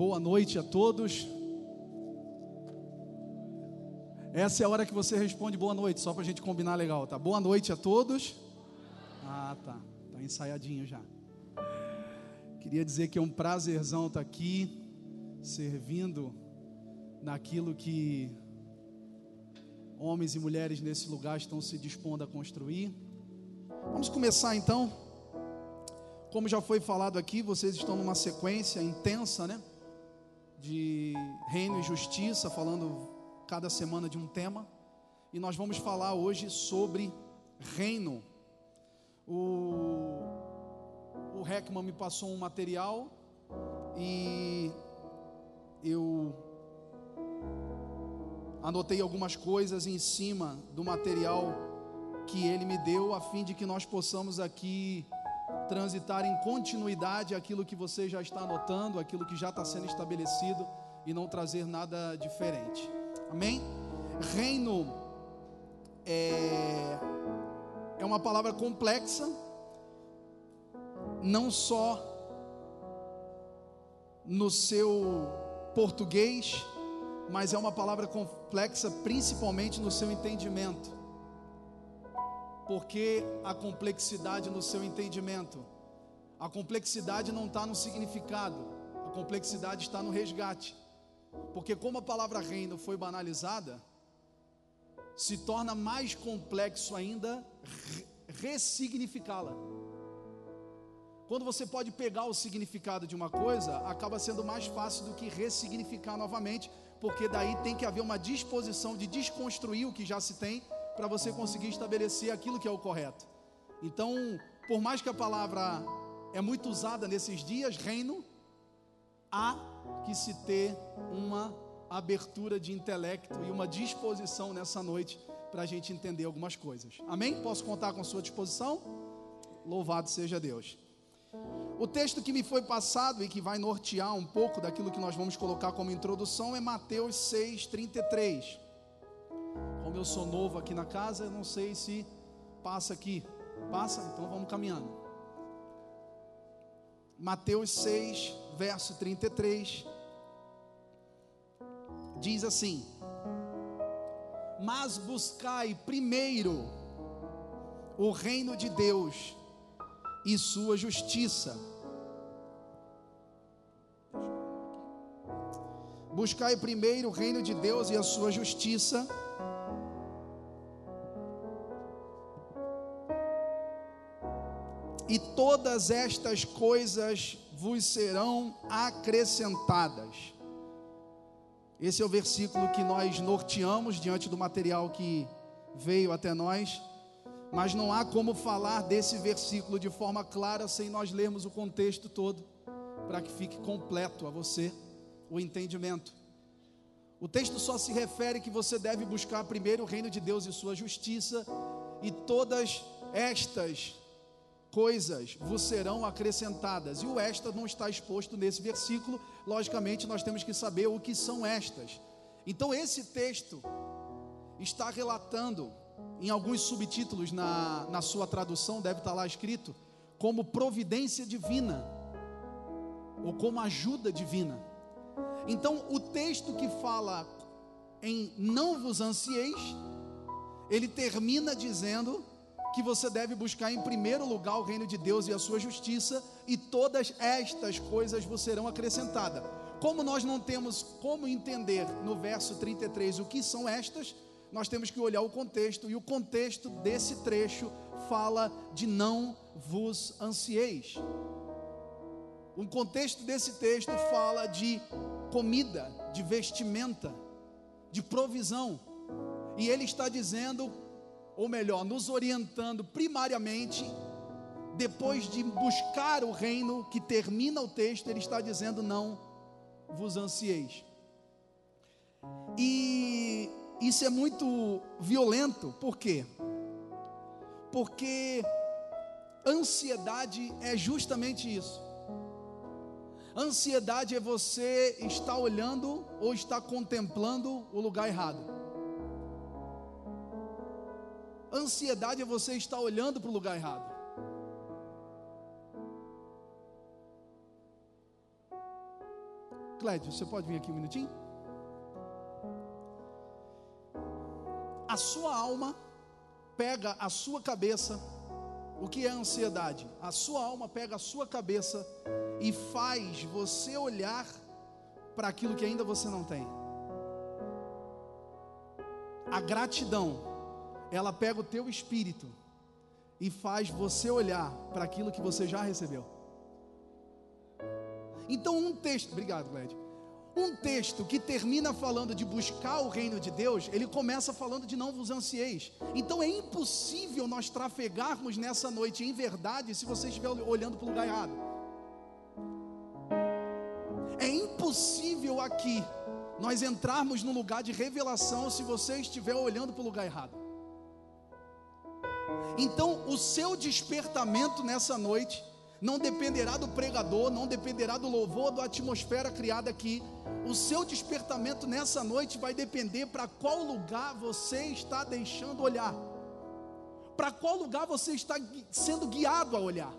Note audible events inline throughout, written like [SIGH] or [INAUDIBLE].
Boa noite a todos. Essa é a hora que você responde boa noite, só para a gente combinar legal, tá? Boa noite a todos. Ah, tá. Tá ensaiadinho já. Queria dizer que é um prazerzão estar aqui, servindo naquilo que homens e mulheres nesse lugar estão se dispondo a construir. Vamos começar então. Como já foi falado aqui, vocês estão numa sequência intensa, né? De reino e justiça, falando cada semana de um tema. E nós vamos falar hoje sobre reino. O, o Heckman me passou um material e eu anotei algumas coisas em cima do material que ele me deu, a fim de que nós possamos aqui transitar em continuidade aquilo que você já está anotando, aquilo que já está sendo estabelecido e não trazer nada diferente. Amém? Reino é, é uma palavra complexa, não só no seu português, mas é uma palavra complexa principalmente no seu entendimento porque a complexidade no seu entendimento. A complexidade não está no significado, a complexidade está no resgate. Porque, como a palavra reino foi banalizada, se torna mais complexo ainda ressignificá-la. Quando você pode pegar o significado de uma coisa, acaba sendo mais fácil do que ressignificar novamente, porque daí tem que haver uma disposição de desconstruir o que já se tem para você conseguir estabelecer aquilo que é o correto. Então, por mais que a palavra é muito usada nesses dias, reino, há que se ter uma abertura de intelecto e uma disposição nessa noite para a gente entender algumas coisas. Amém? Posso contar com a sua disposição? Louvado seja Deus. O texto que me foi passado e que vai nortear um pouco daquilo que nós vamos colocar como introdução é Mateus 6, 33. Como eu sou novo aqui na casa, eu não sei se passa aqui. Passa? Então vamos caminhando. Mateus 6, verso 33. Diz assim: Mas buscai primeiro o reino de Deus e sua justiça. Buscai primeiro o reino de Deus e a sua justiça e todas estas coisas vos serão acrescentadas. Esse é o versículo que nós norteamos diante do material que veio até nós, mas não há como falar desse versículo de forma clara sem nós lermos o contexto todo, para que fique completo a você o entendimento. O texto só se refere que você deve buscar primeiro o reino de Deus e sua justiça, e todas estas coisas vos serão acrescentadas. E o esta não está exposto nesse versículo, logicamente nós temos que saber o que são estas. Então esse texto está relatando, em alguns subtítulos na, na sua tradução, deve estar lá escrito, como providência divina, ou como ajuda divina. Então o texto que fala em não vos ansieis, ele termina dizendo que você deve buscar em primeiro lugar o reino de Deus e a sua justiça, e todas estas coisas vos serão acrescentadas. Como nós não temos como entender no verso 33 o que são estas, nós temos que olhar o contexto, e o contexto desse trecho fala de não vos ansieis. O contexto desse texto fala de comida, de vestimenta, de provisão. E ele está dizendo ou melhor, nos orientando primariamente, depois de buscar o reino que termina o texto, ele está dizendo: não vos ansieis. E isso é muito violento, por quê? Porque ansiedade é justamente isso. Ansiedade é você estar olhando ou estar contemplando o lugar errado. Ansiedade é você estar olhando para o lugar errado. Clédio, você pode vir aqui um minutinho? A sua alma pega a sua cabeça. O que é ansiedade? A sua alma pega a sua cabeça e faz você olhar para aquilo que ainda você não tem. A gratidão, ela pega o teu espírito e faz você olhar para aquilo que você já recebeu. Então, um texto, obrigado, Gled. Um texto que termina falando de buscar o reino de Deus, ele começa falando de não vos ansieis. Então é impossível nós trafegarmos nessa noite em verdade se você estiver olhando para o lugar errado. É impossível aqui nós entrarmos no lugar de revelação se você estiver olhando para o lugar errado. Então, o seu despertamento nessa noite não dependerá do pregador, não dependerá do louvor, da atmosfera criada aqui. O seu despertamento nessa noite vai depender para qual lugar você está deixando olhar, para qual lugar você está sendo guiado a olhar.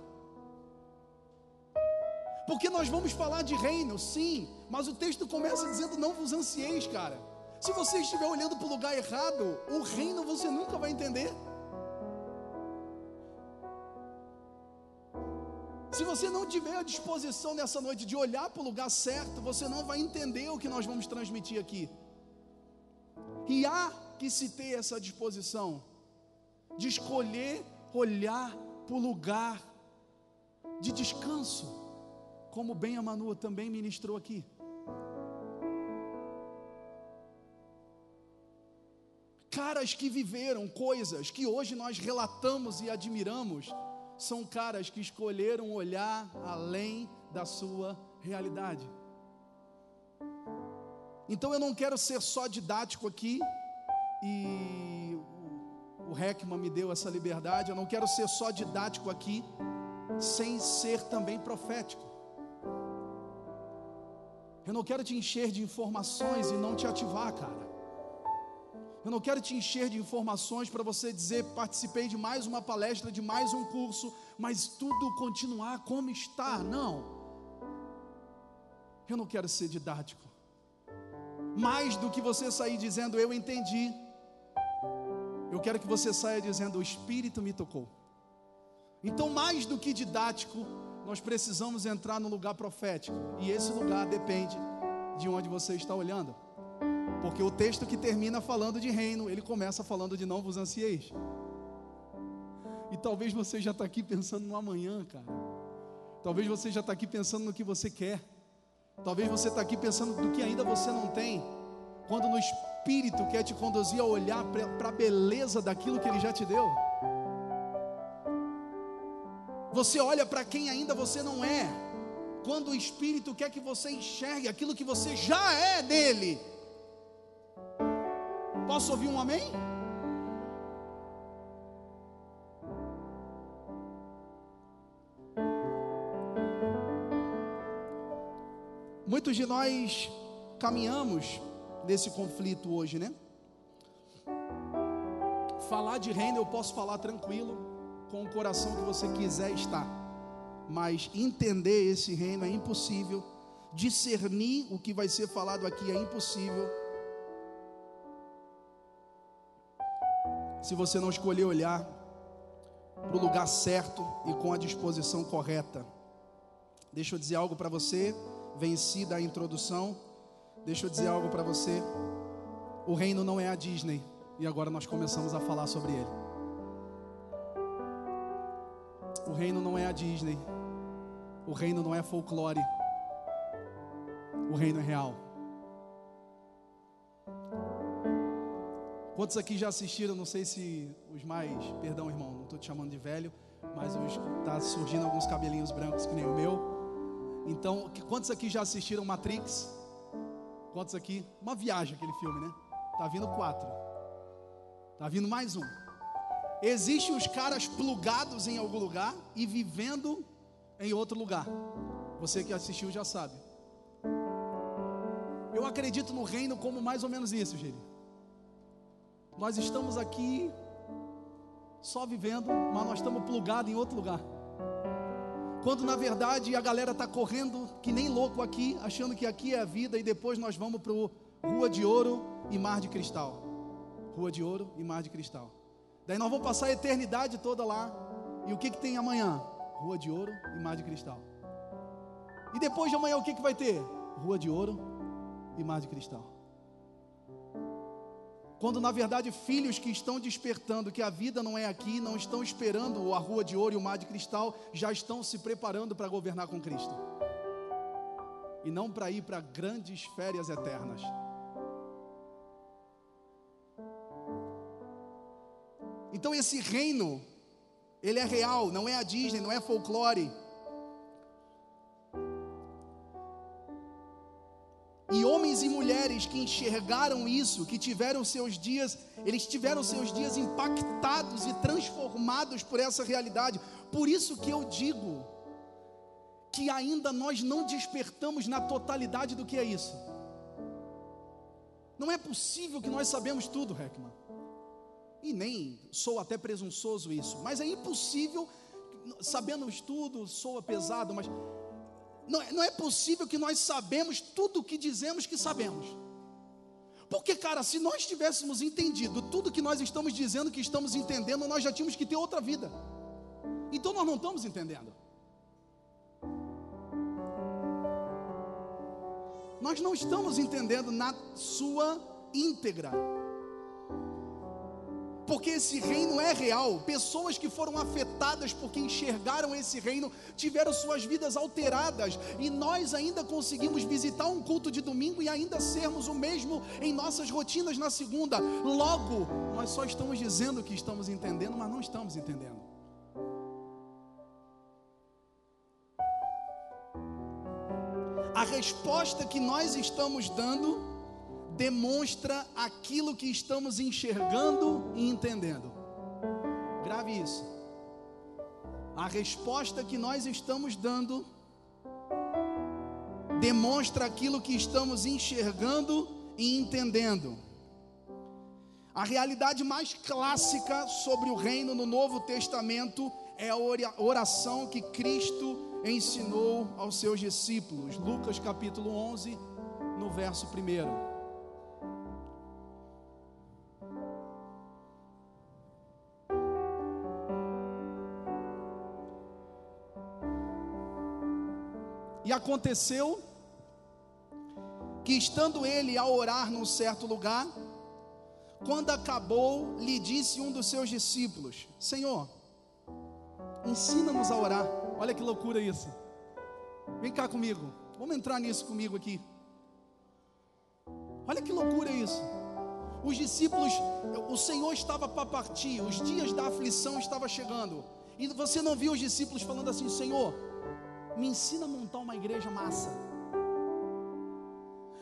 Porque nós vamos falar de reino, sim, mas o texto começa dizendo: não vos ansieis, cara. Se você estiver olhando para o lugar errado, o reino você nunca vai entender. Se você não tiver a disposição nessa noite de olhar para o lugar certo, você não vai entender o que nós vamos transmitir aqui. E há que se ter essa disposição de escolher olhar para o lugar de descanso, como bem a Manu também ministrou aqui. Caras que viveram coisas que hoje nós relatamos e admiramos, são caras que escolheram olhar além da sua realidade. Então eu não quero ser só didático aqui, e o Heckman me deu essa liberdade, eu não quero ser só didático aqui, sem ser também profético. Eu não quero te encher de informações e não te ativar, cara. Eu não quero te encher de informações para você dizer participei de mais uma palestra, de mais um curso, mas tudo continuar como está. Não. Eu não quero ser didático. Mais do que você sair dizendo eu entendi. Eu quero que você saia dizendo o Espírito me tocou. Então, mais do que didático, nós precisamos entrar no lugar profético. E esse lugar depende de onde você está olhando. Porque o texto que termina falando de reino, ele começa falando de não vos ansieis. E talvez você já está aqui pensando no amanhã, cara. Talvez você já está aqui pensando no que você quer. Talvez você está aqui pensando do que ainda você não tem. Quando no Espírito quer te conduzir a olhar para a beleza daquilo que Ele já te deu. Você olha para quem ainda você não é. Quando o Espírito quer que você enxergue aquilo que você já é dele. Posso ouvir um amém? Muitos de nós caminhamos nesse conflito hoje, né? Falar de reino eu posso falar tranquilo, com o coração que você quiser estar, mas entender esse reino é impossível, discernir o que vai ser falado aqui é impossível se você não escolher olhar para o lugar certo e com a disposição correta. Deixa eu dizer algo para você, vencida a introdução. Deixa eu dizer algo para você. O reino não é a Disney e agora nós começamos a falar sobre ele. O reino não é a Disney. O reino não é folclore. O reino é real. Quantos aqui já assistiram? Não sei se os mais, perdão, irmão, não estou te chamando de velho, mas está surgindo alguns cabelinhos brancos que nem o meu. Então, quantos aqui já assistiram Matrix? Quantos aqui? Uma viagem aquele filme, né? Tá vindo quatro. Tá vindo mais um. Existem os caras plugados em algum lugar e vivendo em outro lugar. Você que assistiu já sabe. Eu acredito no reino como mais ou menos isso, gente. Nós estamos aqui só vivendo, mas nós estamos plugados em outro lugar. Quando na verdade a galera está correndo que nem louco aqui, achando que aqui é a vida e depois nós vamos para Rua de Ouro e Mar de Cristal. Rua de Ouro e Mar de Cristal. Daí nós vamos passar a eternidade toda lá. E o que, que tem amanhã? Rua de Ouro e Mar de Cristal. E depois de amanhã o que, que vai ter? Rua de Ouro e Mar de Cristal. Quando na verdade filhos que estão despertando que a vida não é aqui, não estão esperando a rua de ouro e o mar de cristal, já estão se preparando para governar com Cristo. E não para ir para grandes férias eternas. Então esse reino, ele é real, não é a Disney, não é folclore. Homens e mulheres que enxergaram isso, que tiveram seus dias, eles tiveram seus dias impactados e transformados por essa realidade. Por isso que eu digo que ainda nós não despertamos na totalidade do que é isso. Não é possível que nós sabemos tudo, Heckman. E nem sou até presunçoso isso, mas é impossível, sabendo tudo, soa pesado, mas não, é, não é possível que nós sabemos tudo o que dizemos que sabemos. Porque, cara, se nós tivéssemos entendido tudo que nós estamos dizendo que estamos entendendo, nós já tínhamos que ter outra vida. Então nós não estamos entendendo. Nós não estamos entendendo na sua íntegra porque esse reino é real. Pessoas que foram afetadas porque enxergaram esse reino tiveram suas vidas alteradas, e nós ainda conseguimos visitar um culto de domingo e ainda sermos o mesmo em nossas rotinas na segunda. Logo, nós só estamos dizendo que estamos entendendo, mas não estamos entendendo. A resposta que nós estamos dando demonstra aquilo que estamos enxergando e entendendo. Grave isso. A resposta que nós estamos dando demonstra aquilo que estamos enxergando e entendendo. A realidade mais clássica sobre o reino no Novo Testamento é a oração que Cristo ensinou aos seus discípulos. Lucas capítulo 11, no verso 1. E aconteceu que, estando ele a orar num certo lugar, quando acabou, lhe disse um dos seus discípulos: Senhor, ensina-nos a orar. Olha que loucura isso. Vem cá comigo, vamos entrar nisso comigo aqui. Olha que loucura isso. Os discípulos, o Senhor estava para partir, os dias da aflição estavam chegando. E você não viu os discípulos falando assim: Senhor, me ensina a montar uma igreja massa.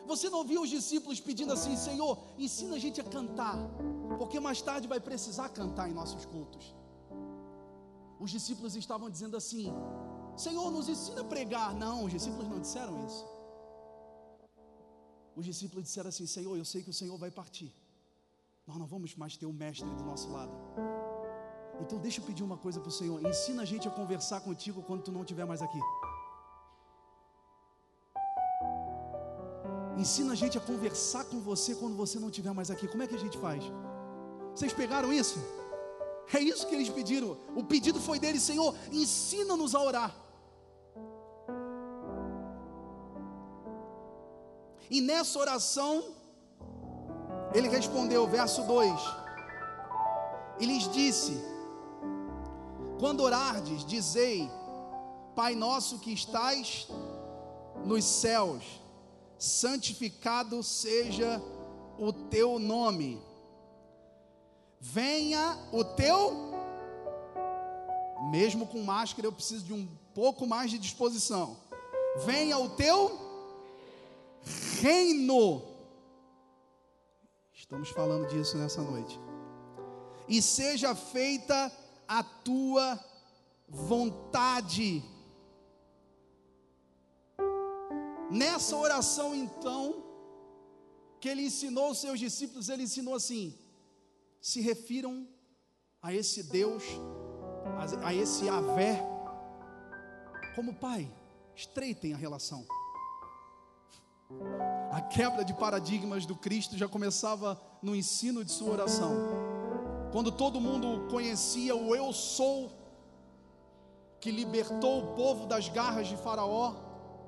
Você não viu os discípulos pedindo assim, Senhor, ensina a gente a cantar, porque mais tarde vai precisar cantar em nossos cultos. Os discípulos estavam dizendo assim: Senhor, nos ensina a pregar. Não, os discípulos não disseram isso. Os discípulos disseram assim: Senhor, eu sei que o Senhor vai partir. Nós não vamos mais ter o mestre do nosso lado. Então deixa eu pedir uma coisa para o Senhor: ensina a gente a conversar contigo quando tu não estiver mais aqui. Ensina a gente a conversar com você quando você não estiver mais aqui. Como é que a gente faz? Vocês pegaram isso? É isso que eles pediram. O pedido foi deles, Senhor, ensina-nos a orar. E nessa oração, ele respondeu, verso 2: E lhes disse: Quando orardes, dizei: Pai nosso que estás nos céus, santificado seja o teu nome. Venha o teu, mesmo com máscara, eu preciso de um pouco mais de disposição. Venha o teu reino. Estamos falando disso nessa noite. E seja feita a tua vontade Nessa oração, então, que ele ensinou aos seus discípulos, ele ensinou assim: se refiram a esse Deus, a esse Avé, como pai, estreitem a relação. A quebra de paradigmas do Cristo já começava no ensino de sua oração. Quando todo mundo conhecia o eu sou, que libertou o povo das garras de Faraó,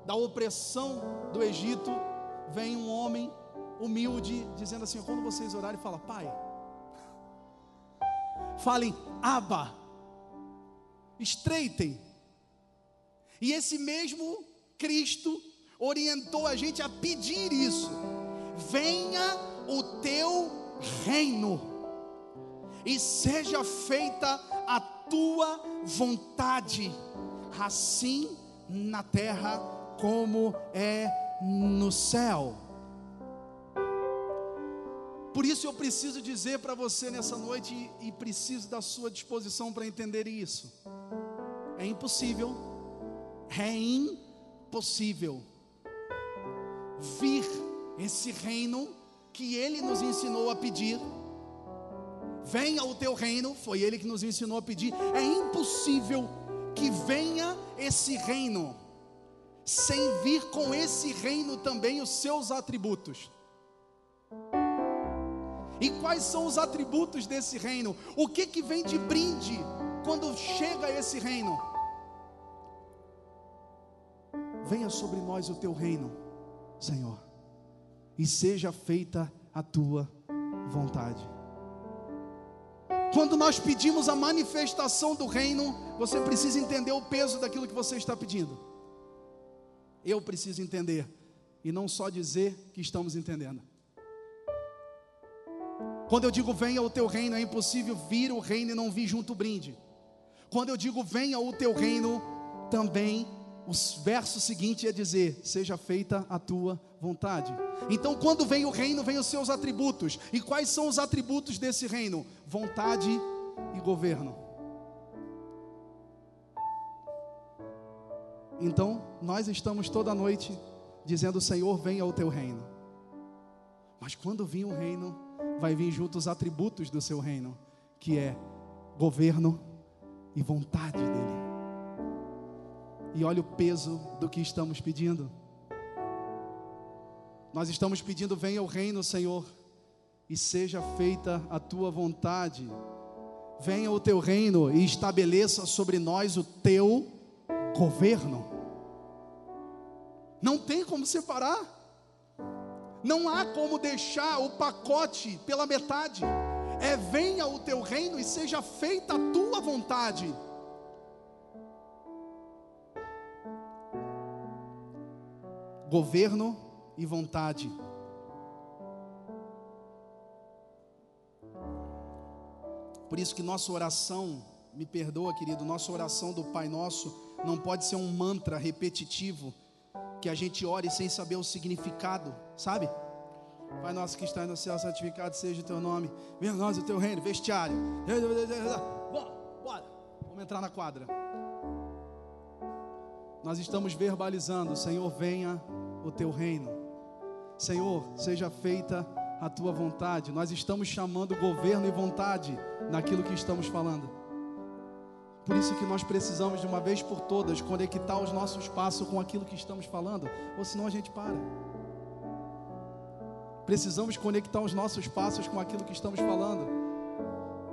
da opressão do Egito, vem um homem humilde dizendo assim: quando vocês orarem, fala, Pai, falem, Abba, estreitem. E esse mesmo Cristo orientou a gente a pedir isso: venha o teu reino, e seja feita a tua vontade, assim na terra como é no céu. Por isso eu preciso dizer para você nessa noite, e preciso da sua disposição para entender isso. É impossível, é impossível vir esse reino que Ele nos ensinou a pedir. Venha o teu reino, foi Ele que nos ensinou a pedir. É impossível que venha esse reino sem vir com esse reino também os seus atributos. E quais são os atributos desse reino? O que que vem de brinde quando chega esse reino? Venha sobre nós o teu reino Senhor, e seja feita a tua vontade. Quando nós pedimos a manifestação do reino, você precisa entender o peso daquilo que você está pedindo. Eu preciso entender, e não só dizer que estamos entendendo. Quando eu digo venha o teu reino, é impossível vir o reino e não vir junto o brinde. Quando eu digo venha o teu reino, também o verso seguinte é dizer: Seja feita a tua vontade. Então, quando vem o reino, vem os seus atributos. E quais são os atributos desse reino? Vontade e governo. Então, nós estamos toda noite dizendo: Senhor, venha o teu reino. Mas quando vir o reino, vai vir junto os atributos do seu reino, que é governo e vontade dele. E olha o peso do que estamos pedindo. Nós estamos pedindo: venha o reino, Senhor, e seja feita a tua vontade. Venha o teu reino e estabeleça sobre nós o teu governo. Não tem como separar. Não há como deixar o pacote pela metade. É venha o teu reino e seja feita a tua vontade. Governo e vontade. Por isso que nossa oração, me perdoa, querido, nossa oração do Pai Nosso não pode ser um mantra repetitivo que a gente ore sem saber o significado, sabe? Pai nosso que está no céu, santificado seja o teu nome. Venha nós o teu reino, vestiário. Bora, bora. Vamos entrar na quadra. Nós estamos verbalizando, Senhor, venha o teu reino. Senhor, seja feita a tua vontade. Nós estamos chamando governo e vontade naquilo que estamos falando. Por isso que nós precisamos de uma vez por todas conectar os nossos passos com aquilo que estamos falando, ou senão a gente para. Precisamos conectar os nossos passos com aquilo que estamos falando.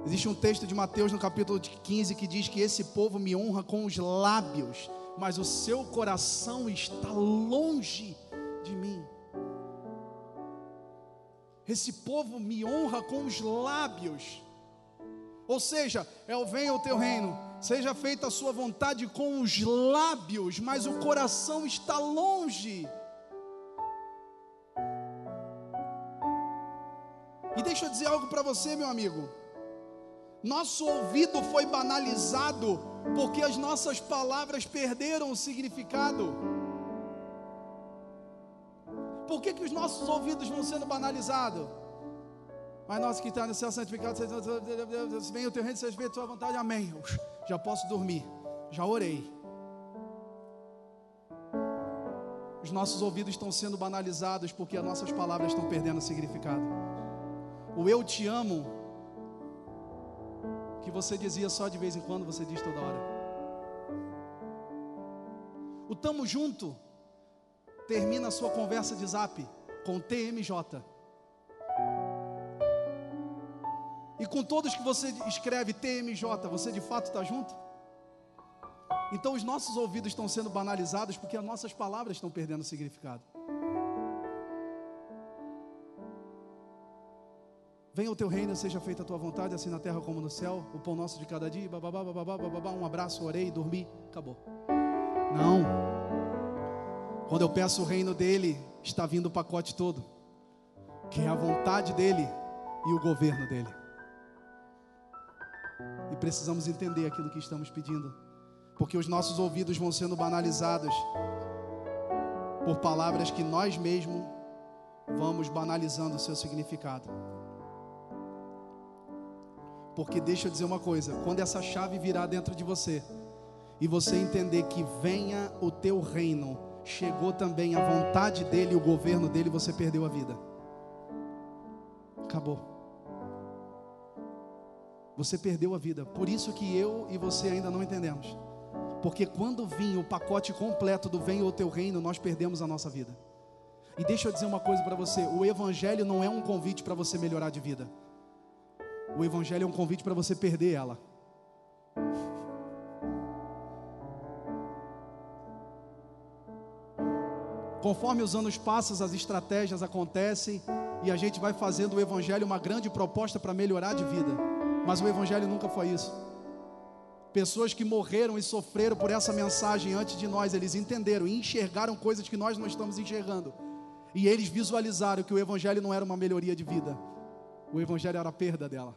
Existe um texto de Mateus no capítulo 15 que diz que esse povo me honra com os lábios, mas o seu coração está longe de mim. Esse povo me honra com os lábios, ou seja, é o venha o teu reino, seja feita a sua vontade com os lábios, mas o coração está longe. E deixa eu dizer algo para você, meu amigo. Nosso ouvido foi banalizado porque as nossas palavras perderam o significado. Por que, que os nossos ouvidos vão sendo banalizados? Mas nosso que está no céu santificado, vem o teu reino, seja feito a tua vontade, amém. Já posso dormir, já orei. Os nossos ouvidos estão sendo banalizados porque as nossas palavras estão perdendo significado. O eu te amo que você dizia só de vez em quando, você diz toda hora. O tamo junto termina a sua conversa de zap com TMJ. E com todos que você escreve TMJ, você de fato está junto? Então os nossos ouvidos estão sendo banalizados porque as nossas palavras estão perdendo significado. Venha o teu reino, seja feita a tua vontade, assim na terra como no céu. O pão nosso de cada dia, bababá, bababá, bababá, um abraço, orei, dormi, acabou. Não. Quando eu peço o reino dele, está vindo o pacote todo. Que é a vontade dele e o governo dele. E precisamos entender aquilo que estamos pedindo. Porque os nossos ouvidos vão sendo banalizados por palavras que nós mesmos vamos banalizando o seu significado. Porque deixa eu dizer uma coisa: quando essa chave virar dentro de você, e você entender que venha o teu reino, chegou também a vontade dele, o governo dele, você perdeu a vida. Acabou. Você perdeu a vida. Por isso que eu e você ainda não entendemos. Porque quando vinha o pacote completo do venha o teu reino, nós perdemos a nossa vida. E deixa eu dizer uma coisa para você: o evangelho não é um convite para você melhorar de vida. O Evangelho é um convite para você perder ela. Conforme os anos passam, as estratégias acontecem e a gente vai fazendo o Evangelho uma grande proposta para melhorar de vida. Mas o Evangelho nunca foi isso. Pessoas que morreram e sofreram por essa mensagem antes de nós, eles entenderam e enxergaram coisas que nós não estamos enxergando. E eles visualizaram que o Evangelho não era uma melhoria de vida, o Evangelho era a perda dela.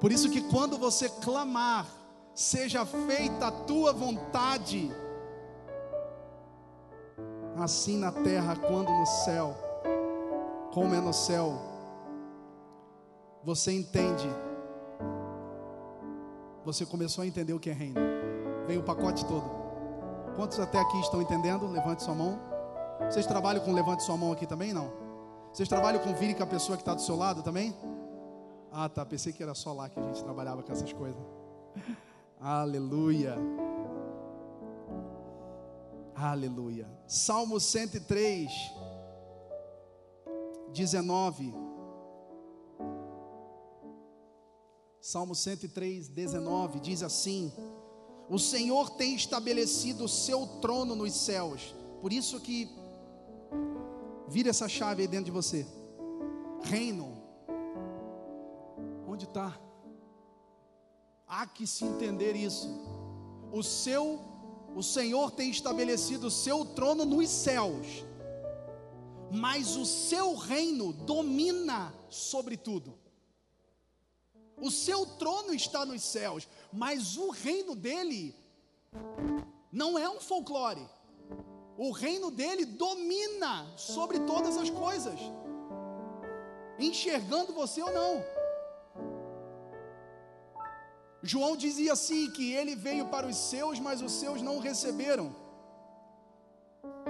Por isso que quando você clamar, seja feita a tua vontade, assim na terra quando no céu, como é no céu, você entende, você começou a entender o que é reino, veio o pacote todo. Quantos até aqui estão entendendo? Levante sua mão. Vocês trabalham com levante sua mão aqui também? Não? Vocês trabalham com vire com a pessoa que está do seu lado também? Ah, tá. Pensei que era só lá que a gente trabalhava com essas coisas. [LAUGHS] Aleluia. Aleluia. Salmo 103, 19. Salmo 103, 19 diz assim: O Senhor tem estabelecido o seu trono nos céus. Por isso que vira essa chave aí dentro de você. Reino Onde está? Há que se entender isso. O seu, o Senhor tem estabelecido o seu trono nos céus, mas o seu reino domina sobre tudo. O seu trono está nos céus, mas o reino dele não é um folclore. O reino dele domina sobre todas as coisas, enxergando você ou não. João dizia assim: que ele veio para os seus, mas os seus não o receberam.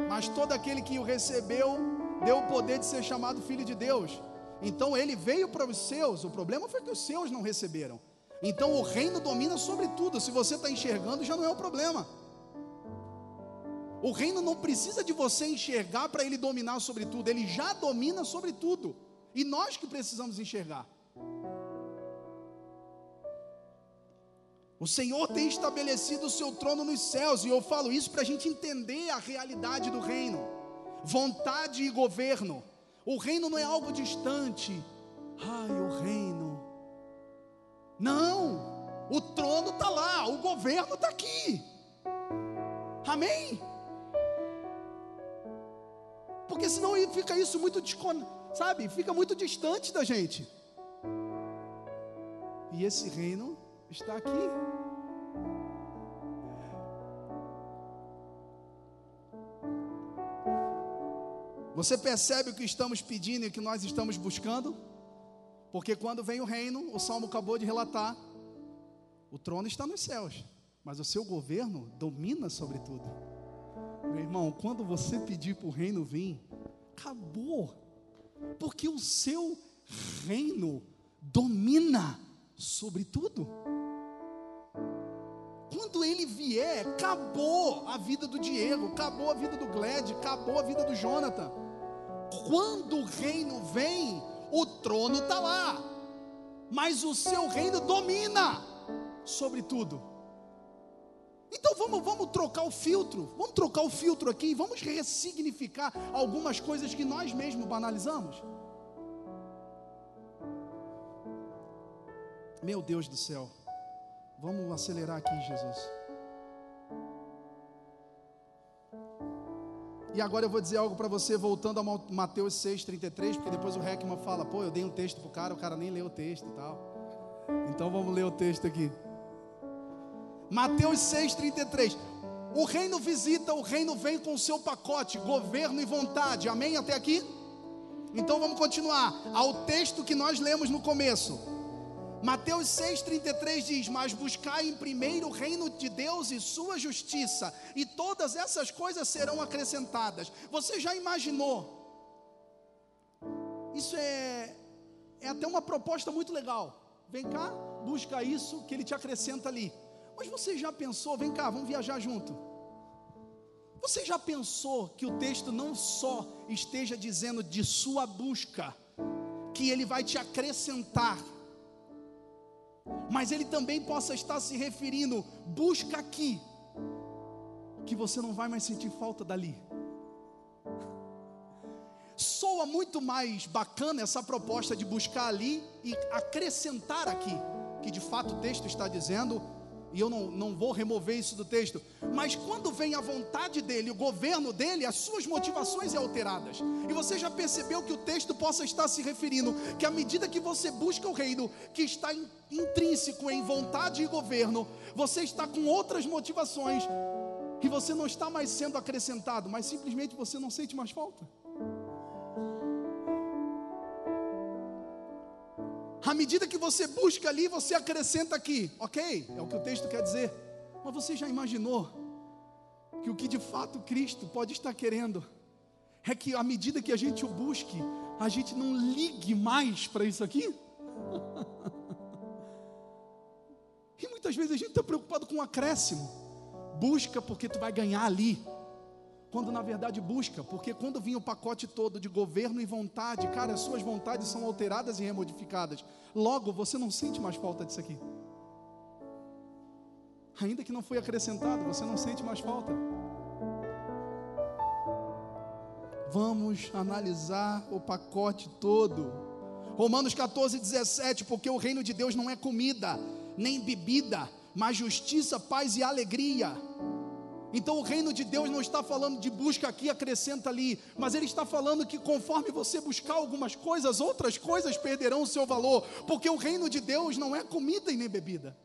Mas todo aquele que o recebeu, deu o poder de ser chamado filho de Deus. Então ele veio para os seus, o problema foi que os seus não receberam. Então o reino domina sobre tudo. Se você está enxergando, já não é o problema. O reino não precisa de você enxergar para ele dominar sobre tudo, ele já domina sobre tudo. E nós que precisamos enxergar. O Senhor tem estabelecido o seu trono nos céus, e eu falo isso para a gente entender a realidade do reino, vontade e governo. O reino não é algo distante, ai, o reino. Não, o trono está lá, o governo está aqui. Amém? Porque senão fica isso muito, sabe, fica muito distante da gente. E esse reino está aqui. Você percebe o que estamos pedindo e o que nós estamos buscando? Porque quando vem o reino, o salmo acabou de relatar, o trono está nos céus, mas o seu governo domina sobre tudo. Meu irmão, quando você pedir para o reino vir, acabou, porque o seu reino domina sobre tudo quando ele vier, acabou a vida do Diego, acabou a vida do Gled, acabou a vida do Jonathan. Quando o reino vem, o trono está lá, mas o seu reino domina sobre tudo. Então vamos, vamos trocar o filtro, vamos trocar o filtro aqui, vamos ressignificar algumas coisas que nós mesmos banalizamos. Meu Deus do céu, vamos acelerar aqui, Jesus. E agora eu vou dizer algo para você, voltando a Mateus 6,33, porque depois o Heckman fala, pô, eu dei um texto para o cara, o cara nem leu o texto e tal. Então vamos ler o texto aqui. Mateus 6,33. O reino visita, o reino vem com o seu pacote, governo e vontade. Amém? Até aqui? Então vamos continuar. Ao texto que nós lemos no começo. Mateus 6,33 diz: Mas buscai em primeiro o reino de Deus e sua justiça, e todas essas coisas serão acrescentadas. Você já imaginou? Isso é, é até uma proposta muito legal. Vem cá, busca isso que ele te acrescenta ali. Mas você já pensou, vem cá, vamos viajar junto. Você já pensou que o texto não só esteja dizendo de sua busca, que ele vai te acrescentar, mas ele também possa estar se referindo, busca aqui, que você não vai mais sentir falta dali. Soa muito mais bacana essa proposta de buscar ali e acrescentar aqui, que de fato o texto está dizendo e eu não, não vou remover isso do texto, mas quando vem a vontade dele, o governo dele, as suas motivações é alteradas. E você já percebeu que o texto possa estar se referindo que à medida que você busca o reino, que está in, intrínseco em vontade e governo, você está com outras motivações, que você não está mais sendo acrescentado, mas simplesmente você não sente mais falta. À medida que você busca ali, você acrescenta aqui, ok? É o que o texto quer dizer. Mas você já imaginou que o que de fato Cristo pode estar querendo é que à medida que a gente o busque, a gente não ligue mais para isso aqui? [LAUGHS] e muitas vezes a gente está preocupado com o um acréscimo. Busca porque tu vai ganhar ali quando na verdade busca, porque quando vinha o pacote todo de governo e vontade, cara, as suas vontades são alteradas e remodificadas. Logo, você não sente mais falta disso aqui. Ainda que não foi acrescentado, você não sente mais falta. Vamos analisar o pacote todo. Romanos 14, 17, porque o reino de Deus não é comida, nem bebida, mas justiça, paz e alegria então o reino de Deus não está falando de busca aqui, acrescenta ali, mas ele está falando que conforme você buscar algumas coisas, outras coisas perderão o seu valor, porque o reino de Deus não é comida e nem bebida.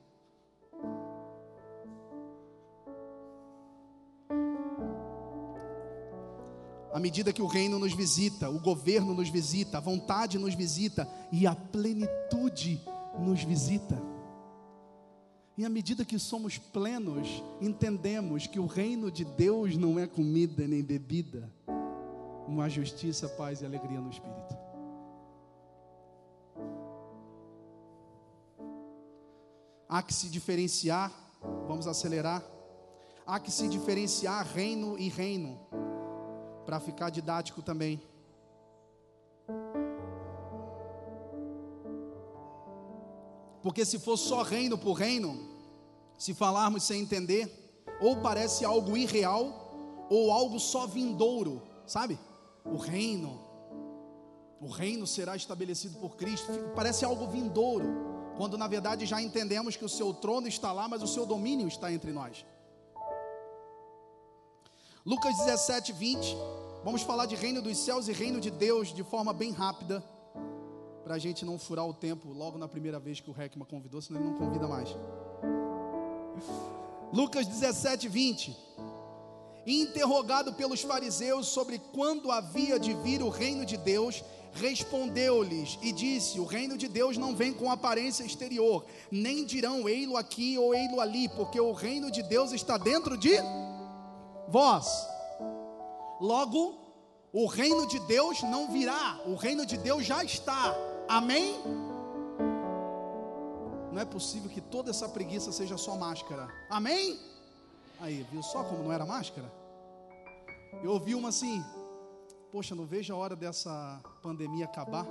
À medida que o reino nos visita, o governo nos visita, a vontade nos visita e a plenitude nos visita. E à medida que somos plenos, entendemos que o reino de Deus não é comida nem bebida, mas justiça, paz e alegria no Espírito. Há que se diferenciar, vamos acelerar. Há que se diferenciar reino e reino, para ficar didático também. Porque se for só reino por reino, se falarmos sem entender, ou parece algo irreal, ou algo só vindouro, sabe? O reino, o reino será estabelecido por Cristo, parece algo vindouro, quando na verdade já entendemos que o seu trono está lá, mas o seu domínio está entre nós. Lucas 17, 20, vamos falar de reino dos céus e reino de Deus de forma bem rápida para a gente não furar o tempo logo na primeira vez que o Heckman convidou, senão ele não convida mais. Lucas 17, 20. Interrogado pelos fariseus sobre quando havia de vir o reino de Deus, respondeu-lhes e disse: O reino de Deus não vem com aparência exterior, nem dirão ei-lo aqui ou ei-lo ali, porque o reino de Deus está dentro de vós. Logo, o reino de Deus não virá, o reino de Deus já está. Amém? Não é possível que toda essa preguiça seja só máscara. Amém? Aí, viu só como não era máscara? Eu ouvi uma assim: Poxa, não vejo a hora dessa pandemia acabar,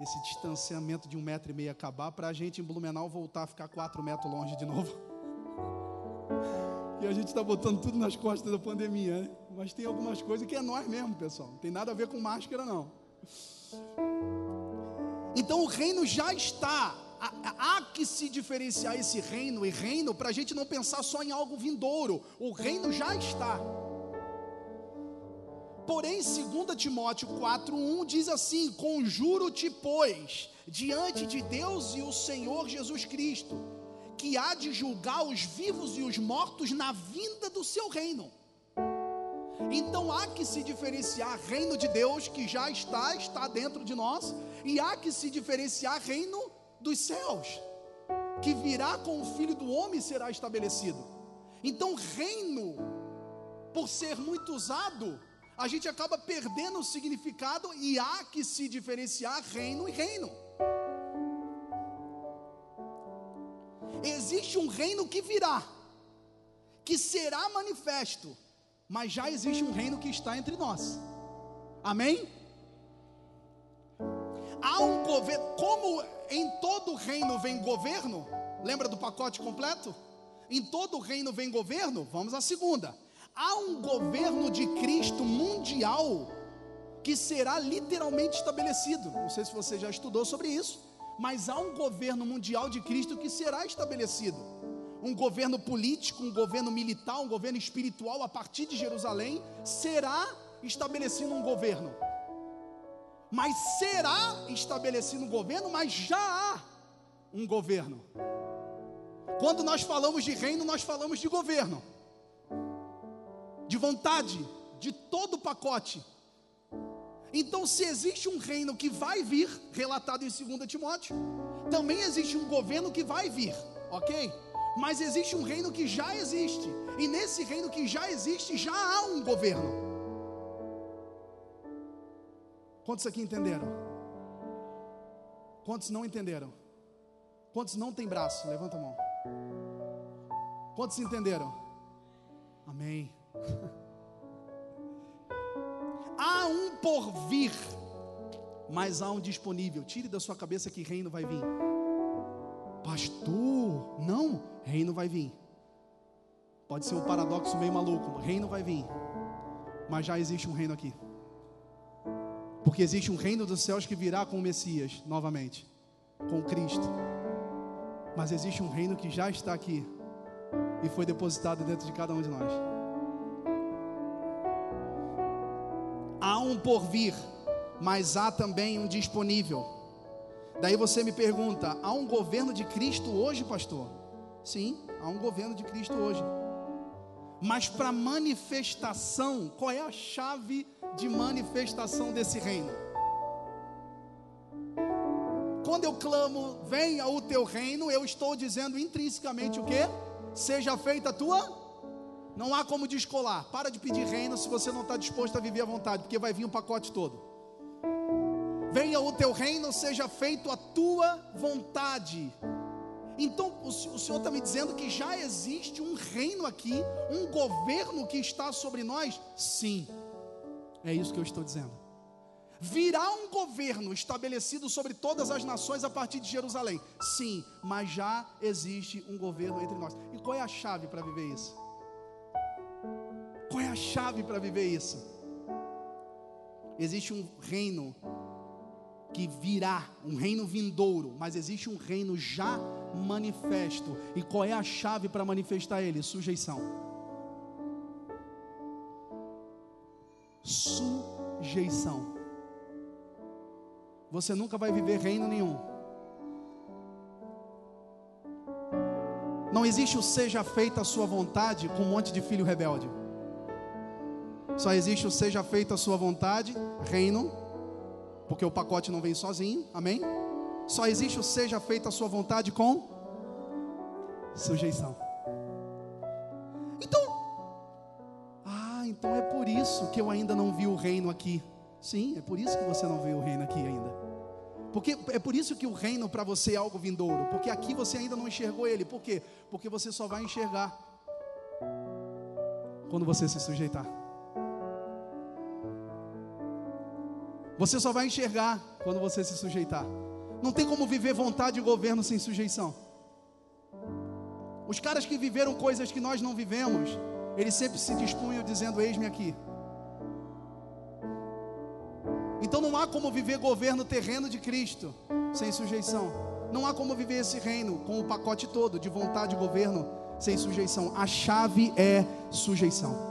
esse distanciamento de um metro e meio acabar, para a gente em Blumenau voltar a ficar quatro metros longe de novo. [LAUGHS] E a gente está botando tudo nas costas da pandemia, né? Mas tem algumas coisas que é nós mesmo, pessoal. Não tem nada a ver com máscara, não. Então o reino já está. Há, que se diferenciar esse reino e reino para a gente não pensar só em algo vindouro. O reino já está. Porém, 2 Timóteo 4,1 diz assim: Conjuro-te, pois, diante de Deus e o Senhor Jesus Cristo, que há de julgar os vivos e os mortos na vinda do seu reino. Então há que se diferenciar reino de Deus, que já está, está dentro de nós, e há que se diferenciar reino dos céus, que virá com o filho do homem será estabelecido. Então, reino, por ser muito usado, a gente acaba perdendo o significado e há que se diferenciar reino e reino. Existe um reino que virá, que será manifesto, mas já existe um reino que está entre nós. Amém? Há um governo, como em todo reino vem governo, lembra do pacote completo? Em todo reino vem governo, vamos à segunda. Há um governo de Cristo mundial que será literalmente estabelecido. Não sei se você já estudou sobre isso mas há um governo mundial de Cristo que será estabelecido. Um governo político, um governo militar, um governo espiritual a partir de Jerusalém, será estabelecido um governo. Mas será estabelecido um governo, mas já há um governo. Quando nós falamos de reino, nós falamos de governo, de vontade, de todo o pacote então, se existe um reino que vai vir, relatado em 2 Timóteo, também existe um governo que vai vir, ok? Mas existe um reino que já existe, e nesse reino que já existe, já há um governo. Quantos aqui entenderam? Quantos não entenderam? Quantos não têm braço? Levanta a mão. Quantos entenderam? Amém. [LAUGHS] há um por vir, mas há um disponível. Tire da sua cabeça que reino vai vir. Não, reino vai vir. Pode ser um paradoxo meio maluco, reino vai vir. Mas já existe um reino aqui. Porque existe um reino dos céus que virá com o Messias novamente, com Cristo. Mas existe um reino que já está aqui e foi depositado dentro de cada um de nós. um por vir, mas há também um disponível. Daí você me pergunta: há um governo de Cristo hoje, pastor? Sim, há um governo de Cristo hoje. Mas para manifestação, qual é a chave de manifestação desse reino? Quando eu clamo, venha o teu reino, eu estou dizendo intrinsecamente o que? Seja feita a tua não há como descolar. Para de pedir reino se você não está disposto a viver à vontade, porque vai vir um pacote todo. Venha o teu reino, seja feito a tua vontade. Então, o Senhor está me dizendo que já existe um reino aqui, um governo que está sobre nós? Sim, é isso que eu estou dizendo. Virá um governo estabelecido sobre todas as nações a partir de Jerusalém? Sim, mas já existe um governo entre nós. E qual é a chave para viver isso? Qual é a chave para viver isso? Existe um reino que virá, um reino vindouro, mas existe um reino já manifesto. E qual é a chave para manifestar ele? Sujeição. Sujeição. Você nunca vai viver reino nenhum. Não existe o seja feita a sua vontade com um monte de filho rebelde. Só existe o seja feita a sua vontade, reino, porque o pacote não vem sozinho, amém? Só existe o seja feita a sua vontade com sujeição. Então, ah, então é por isso que eu ainda não vi o reino aqui. Sim, é por isso que você não viu o reino aqui ainda. Porque é por isso que o reino para você é algo vindouro, porque aqui você ainda não enxergou ele. Por quê? Porque você só vai enxergar quando você se sujeitar. Você só vai enxergar quando você se sujeitar. Não tem como viver vontade e governo sem sujeição. Os caras que viveram coisas que nós não vivemos, eles sempre se dispunham dizendo: Eis-me aqui. Então não há como viver governo terreno de Cristo sem sujeição. Não há como viver esse reino com o pacote todo de vontade e governo sem sujeição. A chave é sujeição.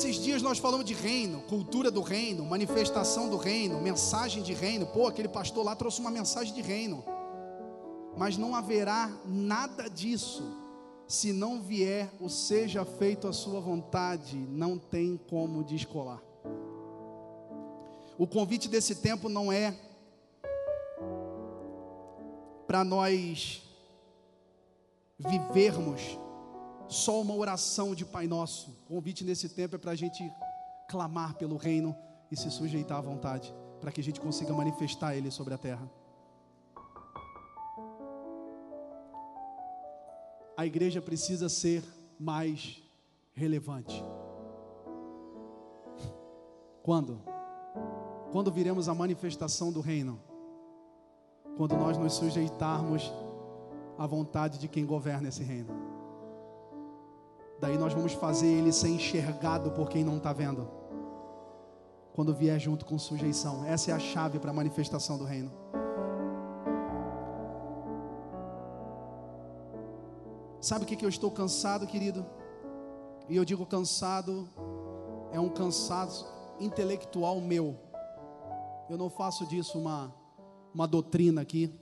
Nesses dias nós falamos de reino, cultura do reino, manifestação do reino, mensagem de reino. Pô, aquele pastor lá trouxe uma mensagem de reino. Mas não haverá nada disso se não vier o seja feito a sua vontade, não tem como descolar. O convite desse tempo não é para nós vivermos só uma oração de Pai Nosso. O convite nesse tempo é para a gente clamar pelo reino e se sujeitar à vontade, para que a gente consiga manifestar Ele sobre a terra. A igreja precisa ser mais relevante. Quando? Quando viremos a manifestação do reino? Quando nós nos sujeitarmos à vontade de quem governa esse reino. Daí nós vamos fazer ele ser enxergado por quem não está vendo. Quando vier junto com sujeição. Essa é a chave para a manifestação do reino. Sabe o que, que eu estou cansado, querido? E eu digo cansado, é um cansaço intelectual meu. Eu não faço disso uma, uma doutrina aqui.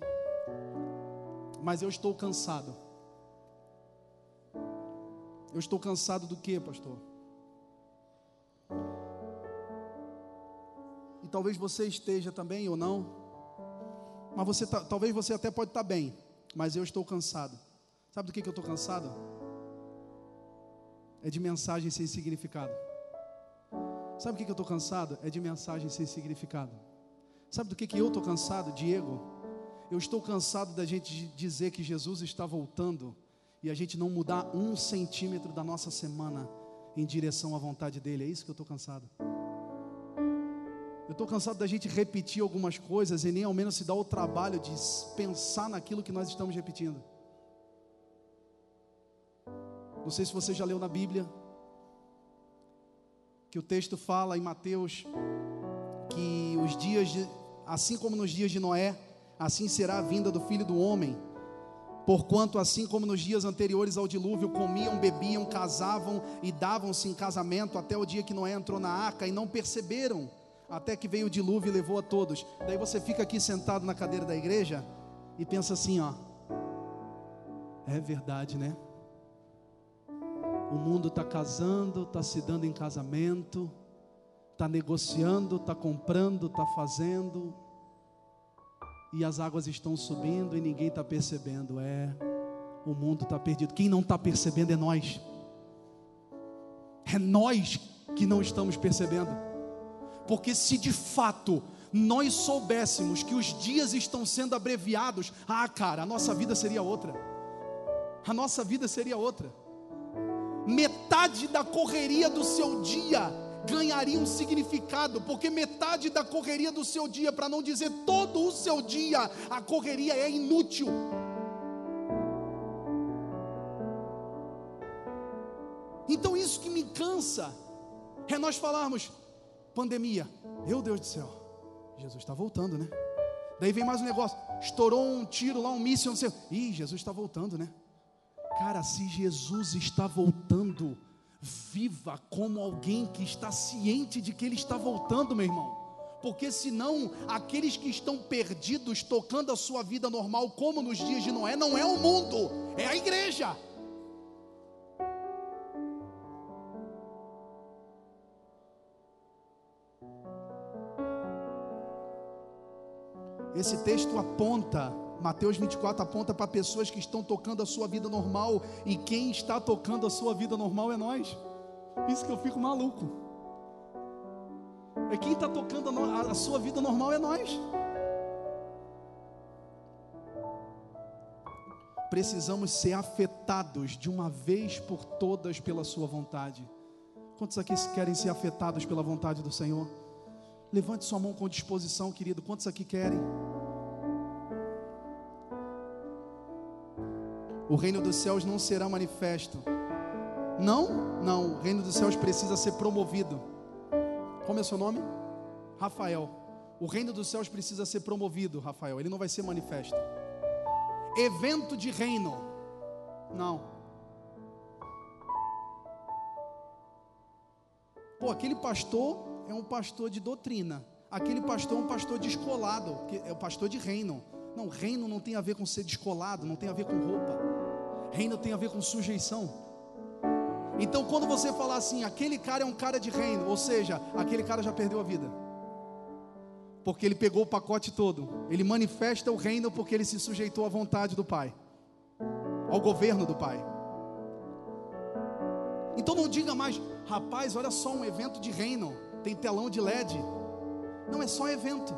Mas eu estou cansado eu estou cansado do que, pastor? E talvez você esteja também ou não. Mas você tá, talvez você até pode estar bem, mas eu estou cansado. Sabe do que, que eu estou cansado? É de mensagem sem significado. Sabe do que, que eu estou cansado? É de mensagem sem significado. Sabe do que, que eu estou cansado, Diego? Eu estou cansado da gente dizer que Jesus está voltando e a gente não mudar um centímetro da nossa semana em direção à vontade dele. É isso que eu estou cansado. Eu estou cansado da gente repetir algumas coisas e nem ao menos se dar o trabalho de pensar naquilo que nós estamos repetindo. Não sei se você já leu na Bíblia que o texto fala em Mateus que os dias de, assim como nos dias de Noé, assim será a vinda do Filho do homem. Porquanto, assim como nos dias anteriores ao dilúvio, comiam, bebiam, casavam e davam-se em casamento até o dia que Noé entrou na arca e não perceberam, até que veio o dilúvio e levou a todos. Daí você fica aqui sentado na cadeira da igreja e pensa assim: ó, é verdade, né? O mundo está casando, está se dando em casamento, está negociando, está comprando, está fazendo e as águas estão subindo e ninguém está percebendo. É, o mundo está perdido. Quem não está percebendo é nós. É nós que não estamos percebendo. Porque se de fato nós soubéssemos que os dias estão sendo abreviados, ah, cara, a nossa vida seria outra. A nossa vida seria outra. Metade da correria do seu dia ganharia um significado, porque metade da correria do seu dia, para não dizer todo o seu dia, a correria é inútil. Então isso que me cansa é nós falarmos pandemia. Meu Deus do céu, Jesus está voltando, né? Daí vem mais um negócio, estourou um tiro lá, um míssil, não sei. Ih, Jesus está voltando, né? Cara, se Jesus está voltando, Viva como alguém que está ciente de que ele está voltando, meu irmão. Porque senão, aqueles que estão perdidos, tocando a sua vida normal, como nos dias de Noé, não é o mundo, é a igreja. Esse texto aponta Mateus 24 aponta para pessoas que estão tocando a sua vida normal, e quem está tocando a sua vida normal é nós. Isso que eu fico maluco. É quem está tocando a, a sua vida normal é nós. Precisamos ser afetados de uma vez por todas pela Sua vontade. Quantos aqui querem ser afetados pela vontade do Senhor? Levante sua mão com disposição, querido. Quantos aqui querem? O reino dos céus não será manifesto. Não, não. O reino dos céus precisa ser promovido. Como é seu nome? Rafael. O reino dos céus precisa ser promovido, Rafael. Ele não vai ser manifesto. Evento de reino. Não. Pô, aquele pastor é um pastor de doutrina. Aquele pastor é um pastor descolado, que é o pastor de reino. Não, reino não tem a ver com ser descolado, não tem a ver com roupa. Reino tem a ver com sujeição. Então, quando você falar assim, aquele cara é um cara de reino, ou seja, aquele cara já perdeu a vida. Porque ele pegou o pacote todo. Ele manifesta o reino porque ele se sujeitou à vontade do Pai, ao governo do Pai. Então não diga mais, rapaz, olha só um evento de reino tem telão de LED. Não é só evento.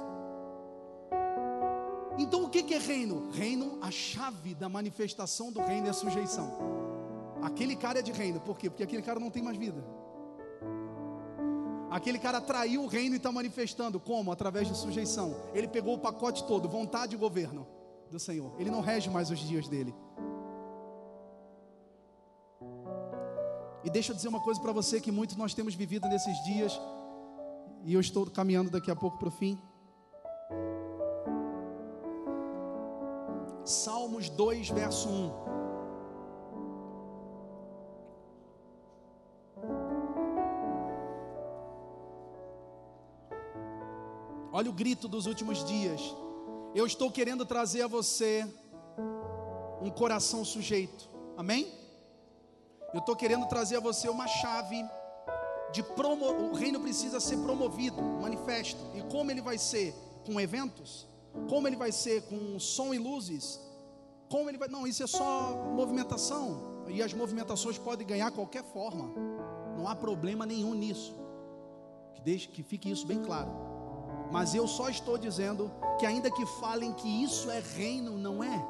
Então o que é reino? Reino, a chave da manifestação do reino é a sujeição. Aquele cara é de reino, por quê? Porque aquele cara não tem mais vida. Aquele cara traiu o reino e está manifestando como? Através de sujeição. Ele pegou o pacote todo, vontade e governo do Senhor. Ele não rege mais os dias dele. E deixa eu dizer uma coisa para você que muito nós temos vivido nesses dias e eu estou caminhando daqui a pouco para o fim. Salmos 2, verso 1. Olha o grito dos últimos dias. Eu estou querendo trazer a você um coração sujeito. Amém? Eu estou querendo trazer a você uma chave de promo, o reino precisa ser promovido, manifesto. E como ele vai ser? Com eventos? Como ele vai ser? Com som e luzes? Como ele vai? Não, isso é só movimentação. E as movimentações podem ganhar qualquer forma. Não há problema nenhum nisso. Que deixe que fique isso bem claro. Mas eu só estou dizendo que ainda que falem que isso é reino, não é.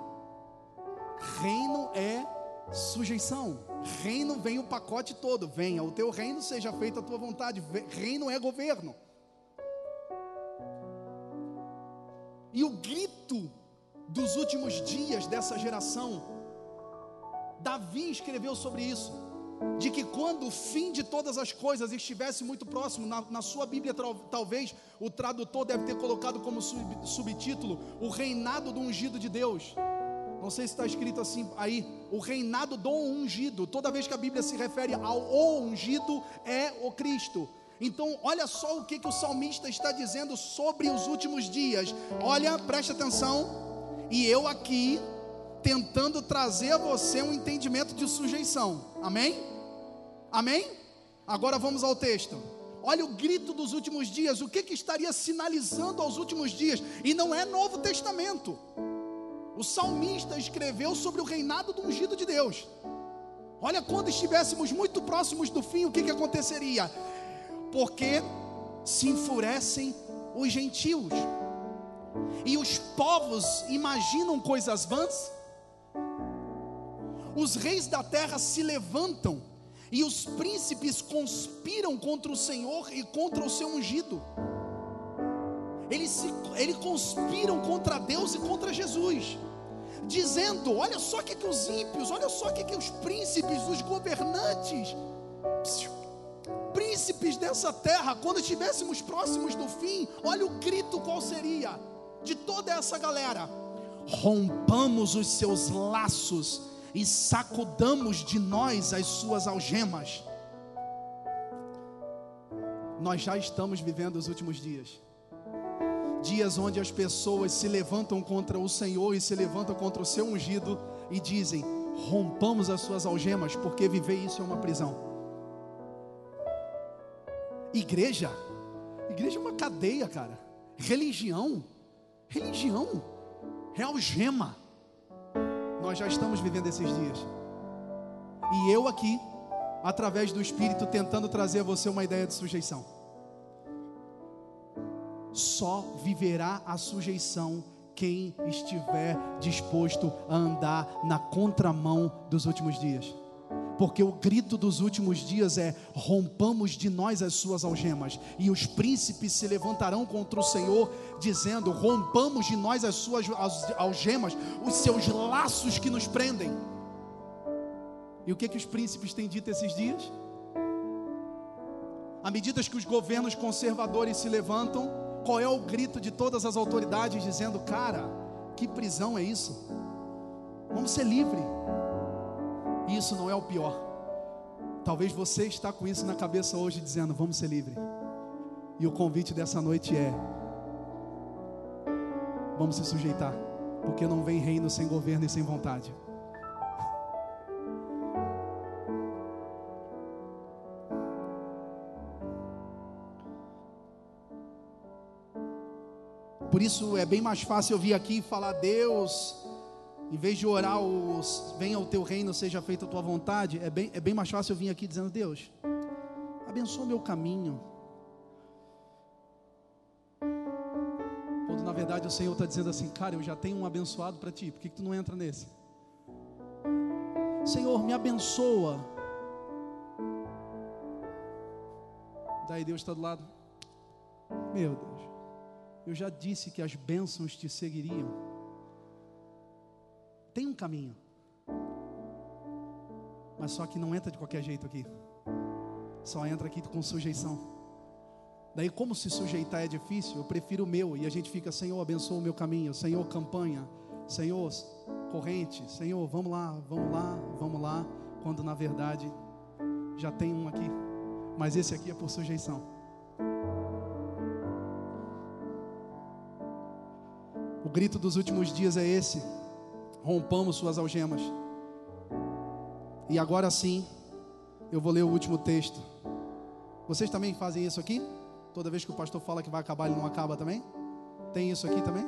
Reino é sujeição. Reino vem o pacote todo. Venha o teu reino, seja feita a tua vontade. Reino é governo. E o grito dos últimos dias dessa geração, Davi escreveu sobre isso. De que quando o fim de todas as coisas estivesse muito próximo, na, na sua Bíblia, talvez o tradutor deve ter colocado como sub, subtítulo: O reinado do ungido de Deus. Não sei se está escrito assim aí, o reinado do ungido. Toda vez que a Bíblia se refere ao ungido, é o Cristo. Então, olha só o que, que o salmista está dizendo sobre os últimos dias. Olha, preste atenção. E eu aqui, tentando trazer a você um entendimento de sujeição. Amém? Amém? Agora vamos ao texto. Olha o grito dos últimos dias. O que, que estaria sinalizando aos últimos dias? E não é Novo Testamento. O salmista escreveu sobre o reinado do ungido de Deus. Olha, quando estivéssemos muito próximos do fim, o que, que aconteceria? Porque se enfurecem os gentios, e os povos imaginam coisas vãs, os reis da terra se levantam, e os príncipes conspiram contra o Senhor e contra o seu ungido. Eles, se, eles conspiram contra Deus e contra Jesus dizendo: olha só o que, que os ímpios, olha só o que, que os príncipes, os governantes, príncipes dessa terra, quando estivéssemos próximos do fim, olha o grito qual seria de toda essa galera: rompamos os seus laços e sacudamos de nós as suas algemas. Nós já estamos vivendo os últimos dias dias onde as pessoas se levantam contra o Senhor e se levantam contra o seu ungido e dizem: rompamos as suas algemas, porque viver isso é uma prisão. Igreja, igreja é uma cadeia, cara. Religião, religião é algema. Nós já estamos vivendo esses dias. E eu aqui, através do Espírito, tentando trazer a você uma ideia de sujeição. só viverá a sujeição quem estiver disposto a andar na contramão dos últimos dias. Porque o grito dos últimos dias é: rompamos de nós as suas algemas, e os príncipes se levantarão contra o Senhor, dizendo: rompamos de nós as suas algemas, os seus laços que nos prendem. E o que, que os príncipes têm dito esses dias? À medida que os governos conservadores se levantam, qual é o grito de todas as autoridades dizendo: cara, que prisão é isso? Vamos ser livres. Isso não é o pior. Talvez você está com isso na cabeça hoje dizendo: vamos ser livres. E o convite dessa noite é: vamos se sujeitar, porque não vem reino sem governo e sem vontade. Por isso é bem mais fácil eu vir aqui e falar, Deus, em vez de orar, os, venha o teu reino, seja feita a tua vontade, é bem, é bem mais fácil eu vir aqui dizendo, Deus, abençoa o meu caminho. Quando na verdade o Senhor está dizendo assim, cara, eu já tenho um abençoado para ti, por que, que tu não entra nesse? Senhor, me abençoa. Daí Deus está do lado. Meu Deus. Eu já disse que as bênçãos te seguiriam. Tem um caminho. Mas só que não entra de qualquer jeito aqui. Só entra aqui com sujeição. Daí, como se sujeitar é difícil, eu prefiro o meu. E a gente fica, Senhor, abençoa o meu caminho. Senhor, campanha. Senhor, corrente. Senhor, vamos lá, vamos lá, vamos lá. Quando na verdade já tem um aqui. Mas esse aqui é por sujeição. O grito dos últimos dias é esse: rompamos suas algemas. E agora sim, eu vou ler o último texto. Vocês também fazem isso aqui? Toda vez que o pastor fala que vai acabar, ele não acaba também? Tem isso aqui também?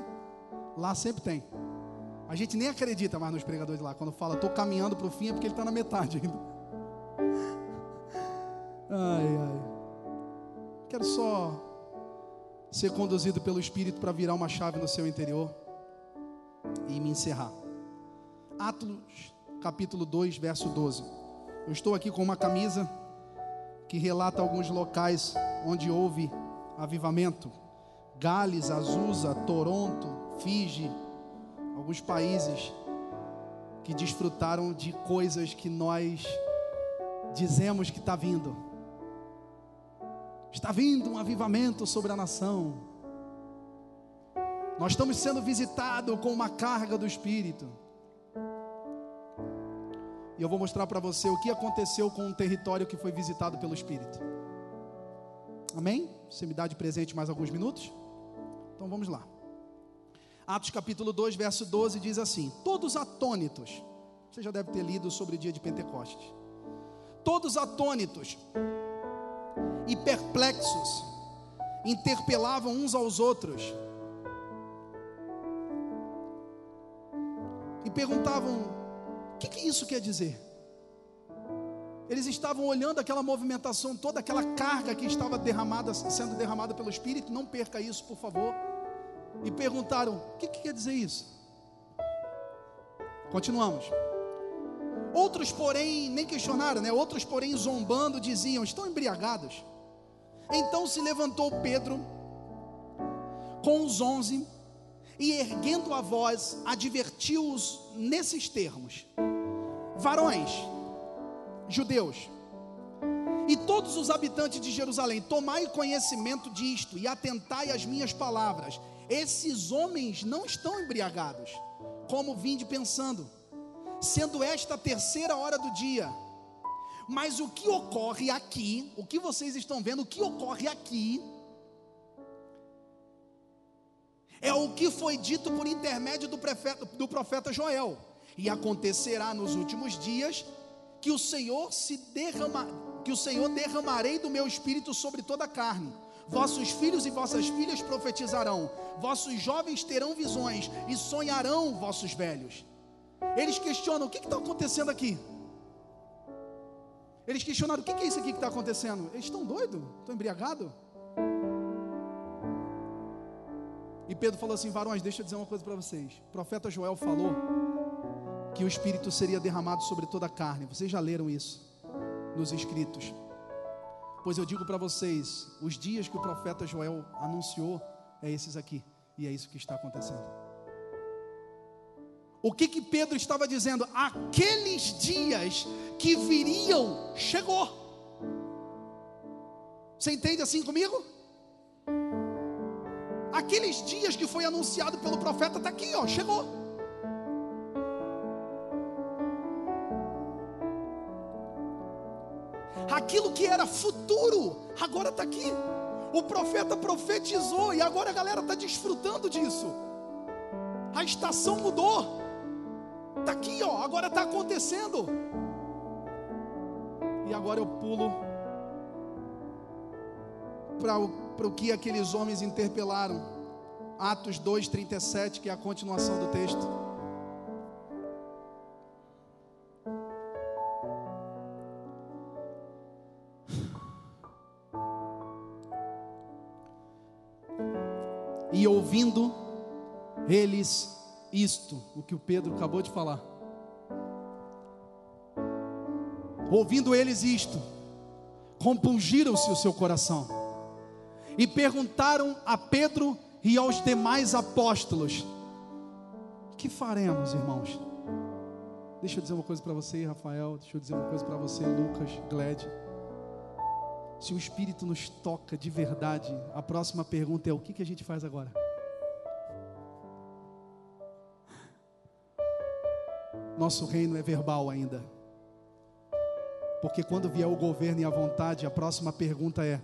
Lá sempre tem. A gente nem acredita mais nos pregadores lá. Quando fala, estou caminhando para o fim, é porque ele está na metade ainda. [LAUGHS] Ai, ai. Quero só ser conduzido pelo Espírito para virar uma chave no seu interior e me encerrar. Atos, capítulo 2, verso 12. Eu estou aqui com uma camisa que relata alguns locais onde houve avivamento. Gales, Azusa, Toronto, Fiji, alguns países que desfrutaram de coisas que nós dizemos que está vindo Está vindo um avivamento sobre a nação. Nós estamos sendo visitados com uma carga do Espírito. E eu vou mostrar para você o que aconteceu com um território que foi visitado pelo Espírito. Amém? Você me dá de presente mais alguns minutos? Então vamos lá. Atos capítulo 2, verso 12 diz assim: Todos atônitos. Você já deve ter lido sobre o dia de Pentecostes. Todos atônitos e perplexos, interpelavam uns aos outros e perguntavam: que, que isso quer dizer? Eles estavam olhando aquela movimentação, toda aquela carga que estava derramada, sendo derramada pelo Espírito, não perca isso, por favor. E perguntaram: o que, que quer dizer isso? Continuamos. Outros, porém, nem questionaram, né? Outros, porém, zombando, diziam: estão embriagados. Então se levantou Pedro com os onze e, erguendo a voz, advertiu-os nesses termos: Varões, judeus, e todos os habitantes de Jerusalém, tomai conhecimento disto e atentai às minhas palavras. Esses homens não estão embriagados, como vinde pensando, sendo esta a terceira hora do dia. Mas o que ocorre aqui, o que vocês estão vendo, o que ocorre aqui, é o que foi dito por intermédio do do profeta Joel. E acontecerá nos últimos dias que o Senhor se derrama, que o Senhor derramarei do meu espírito sobre toda a carne. Vossos filhos e vossas filhas profetizarão, vossos jovens terão visões e sonharão vossos velhos. Eles questionam: o que está acontecendo aqui? Eles questionaram: o que é isso aqui que está acontecendo? Eles estão doidos? Estão embriagados? Pedro falou assim: varões, deixa eu dizer uma coisa para vocês. O profeta Joel falou que o Espírito seria derramado sobre toda a carne. Vocês já leram isso nos escritos. Pois eu digo para vocês: os dias que o profeta Joel anunciou é esses aqui, e é isso que está acontecendo. O que que Pedro estava dizendo? Aqueles dias que viriam, chegou. Você entende assim comigo? Aqueles dias que foi anunciado pelo profeta está aqui, ó, chegou. Aquilo que era futuro, agora está aqui. O profeta profetizou e agora a galera está desfrutando disso. A estação mudou. Está aqui, ó, agora está acontecendo. E agora eu pulo para o que aqueles homens interpelaram. Atos 2,37, que é a continuação do texto. Eles isto, o que o Pedro acabou de falar. Ouvindo eles isto, compungiram-se o seu coração e perguntaram a Pedro e aos demais apóstolos: Que faremos, irmãos? Deixa eu dizer uma coisa para você, Rafael. Deixa eu dizer uma coisa para você, Lucas, Gled. Se o Espírito nos toca de verdade, a próxima pergunta é: o que, que a gente faz agora? Nosso reino é verbal ainda. Porque quando vier o governo e a vontade, a próxima pergunta é: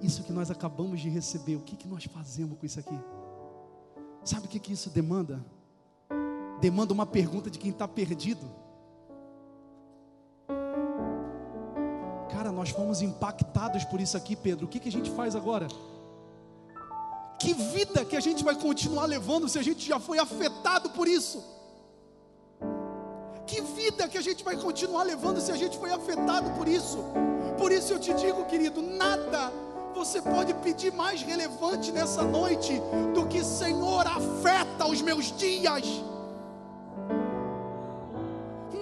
Isso que nós acabamos de receber, o que, que nós fazemos com isso aqui? Sabe o que, que isso demanda? Demanda uma pergunta de quem está perdido. nós fomos impactados por isso aqui, Pedro. O que, que a gente faz agora? Que vida que a gente vai continuar levando se a gente já foi afetado por isso? Que vida que a gente vai continuar levando se a gente foi afetado por isso? Por isso eu te digo, querido, nada você pode pedir mais relevante nessa noite do que Senhor afeta os meus dias.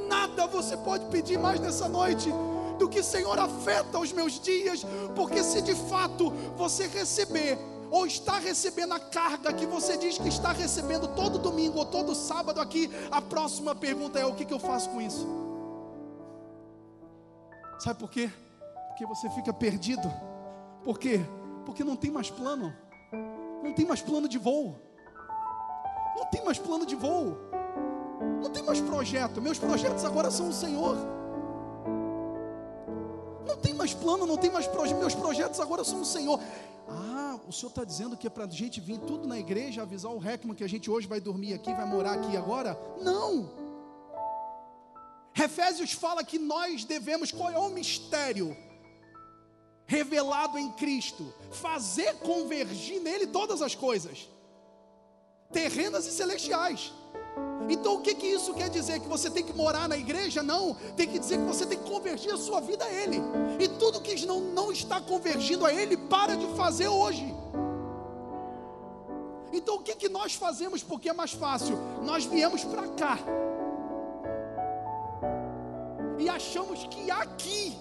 Nada você pode pedir mais nessa noite do que, Senhor, afeta os meus dias, porque se de fato você receber ou está recebendo a carga que você diz que está recebendo todo domingo ou todo sábado aqui, a próxima pergunta é: o que, que eu faço com isso? Sabe por quê? Porque você fica perdido. Por quê? Porque não tem mais plano, não tem mais plano de voo, não tem mais plano de voo, não tem mais projeto. Meus projetos agora são o Senhor tem mais plano, não tem mais projeto. Meus projetos agora são o Senhor. Ah, o Senhor está dizendo que é para a gente vir tudo na igreja, avisar o Recmo que a gente hoje vai dormir aqui, vai morar aqui agora? Não. Efésios fala que nós devemos, qual é o mistério? Revelado em Cristo, fazer convergir nele todas as coisas, terrenas e celestiais. Então o que, que isso quer dizer? Que você tem que morar na igreja? Não, tem que dizer que você tem que convergir a sua vida a Ele. E tudo que não, não está convergindo a Ele, para de fazer hoje. Então o que, que nós fazemos? Porque é mais fácil. Nós viemos para cá. E achamos que aqui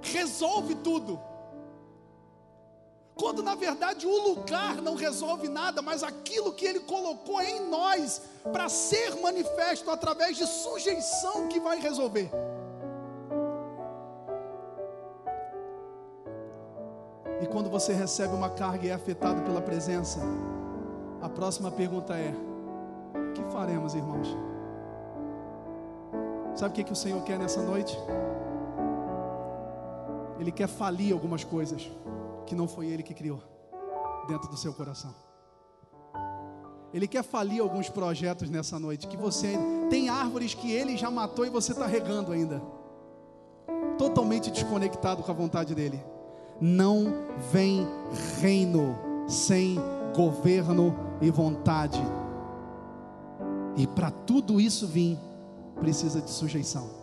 resolve tudo. Quando na verdade o lugar não resolve nada, mas aquilo que Ele colocou em nós para ser manifesto através de sujeição que vai resolver. E quando você recebe uma carga e é afetado pela presença, a próxima pergunta é: o que faremos, irmãos? Sabe o que, que o Senhor quer nessa noite? Ele quer falir algumas coisas que não foi Ele que criou dentro do seu coração. Ele quer falir alguns projetos nessa noite. Que você tem árvores que Ele já matou e você está regando ainda, totalmente desconectado com a vontade dEle. Não vem reino sem governo e vontade. E para tudo isso vir, precisa de sujeição.